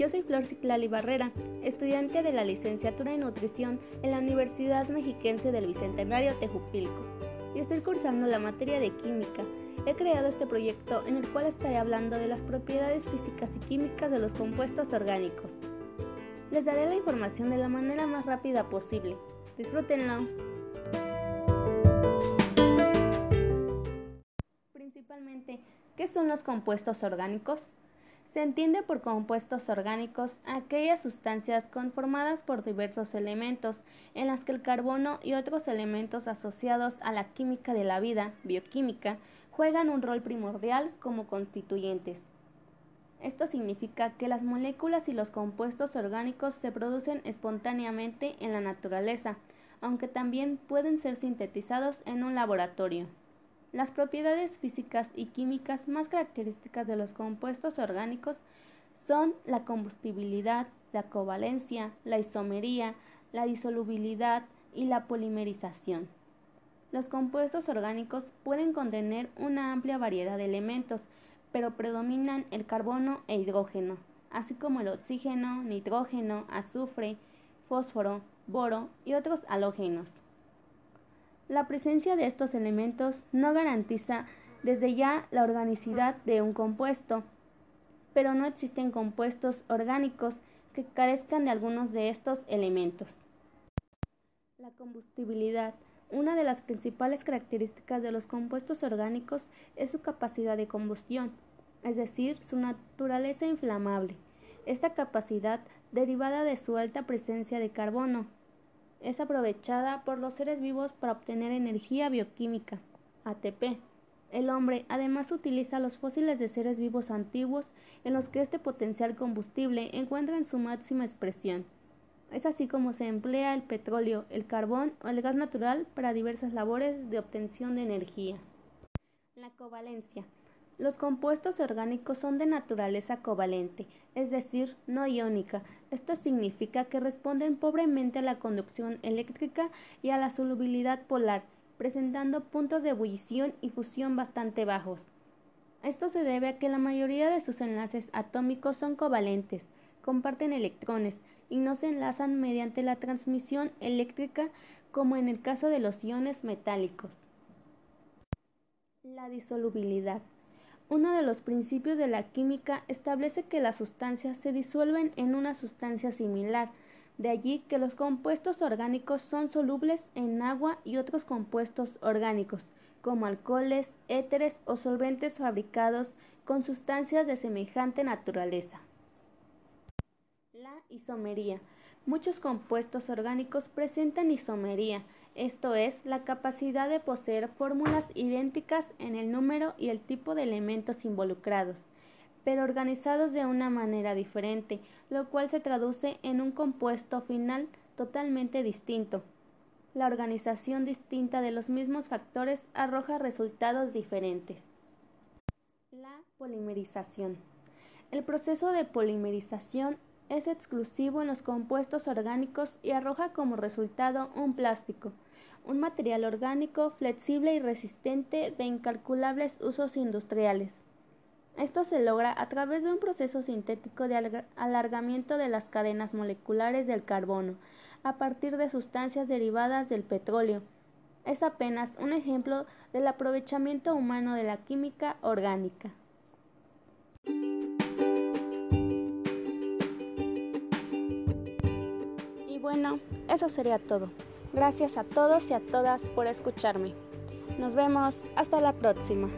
Yo soy Flor Ciclali Barrera, estudiante de la licenciatura en nutrición en la Universidad Mexiquense del Bicentenario Tejupilco, y estoy cursando la materia de química. He creado este proyecto en el cual estaré hablando de las propiedades físicas y químicas de los compuestos orgánicos. Les daré la información de la manera más rápida posible. Disfrútenlo. Principalmente, ¿qué son los compuestos orgánicos? Se entiende por compuestos orgánicos aquellas sustancias conformadas por diversos elementos en las que el carbono y otros elementos asociados a la química de la vida, bioquímica, juegan un rol primordial como constituyentes. Esto significa que las moléculas y los compuestos orgánicos se producen espontáneamente en la naturaleza, aunque también pueden ser sintetizados en un laboratorio. Las propiedades físicas y químicas más características de los compuestos orgánicos son la combustibilidad, la covalencia, la isomería, la disolubilidad y la polimerización. Los compuestos orgánicos pueden contener una amplia variedad de elementos, pero predominan el carbono e hidrógeno, así como el oxígeno, nitrógeno, azufre, fósforo, boro y otros halógenos. La presencia de estos elementos no garantiza desde ya la organicidad de un compuesto, pero no existen compuestos orgánicos que carezcan de algunos de estos elementos. La combustibilidad. Una de las principales características de los compuestos orgánicos es su capacidad de combustión, es decir, su naturaleza inflamable. Esta capacidad, derivada de su alta presencia de carbono, es aprovechada por los seres vivos para obtener energía bioquímica, ATP. El hombre además utiliza los fósiles de seres vivos antiguos en los que este potencial combustible encuentra en su máxima expresión. Es así como se emplea el petróleo, el carbón o el gas natural para diversas labores de obtención de energía. La covalencia los compuestos orgánicos son de naturaleza covalente, es decir, no iónica. Esto significa que responden pobremente a la conducción eléctrica y a la solubilidad polar, presentando puntos de ebullición y fusión bastante bajos. Esto se debe a que la mayoría de sus enlaces atómicos son covalentes, comparten electrones y no se enlazan mediante la transmisión eléctrica como en el caso de los iones metálicos. La disolubilidad. Uno de los principios de la química establece que las sustancias se disuelven en una sustancia similar, de allí que los compuestos orgánicos son solubles en agua y otros compuestos orgánicos, como alcoholes, éteres o solventes fabricados con sustancias de semejante naturaleza. La isomería. Muchos compuestos orgánicos presentan isomería, esto es, la capacidad de poseer fórmulas idénticas en el número y el tipo de elementos involucrados, pero organizados de una manera diferente, lo cual se traduce en un compuesto final totalmente distinto. La organización distinta de los mismos factores arroja resultados diferentes. La polimerización. El proceso de polimerización es exclusivo en los compuestos orgánicos y arroja como resultado un plástico, un material orgánico flexible y resistente de incalculables usos industriales. Esto se logra a través de un proceso sintético de alargamiento de las cadenas moleculares del carbono a partir de sustancias derivadas del petróleo. Es apenas un ejemplo del aprovechamiento humano de la química orgánica. Bueno, eso sería todo. Gracias a todos y a todas por escucharme. Nos vemos. Hasta la próxima.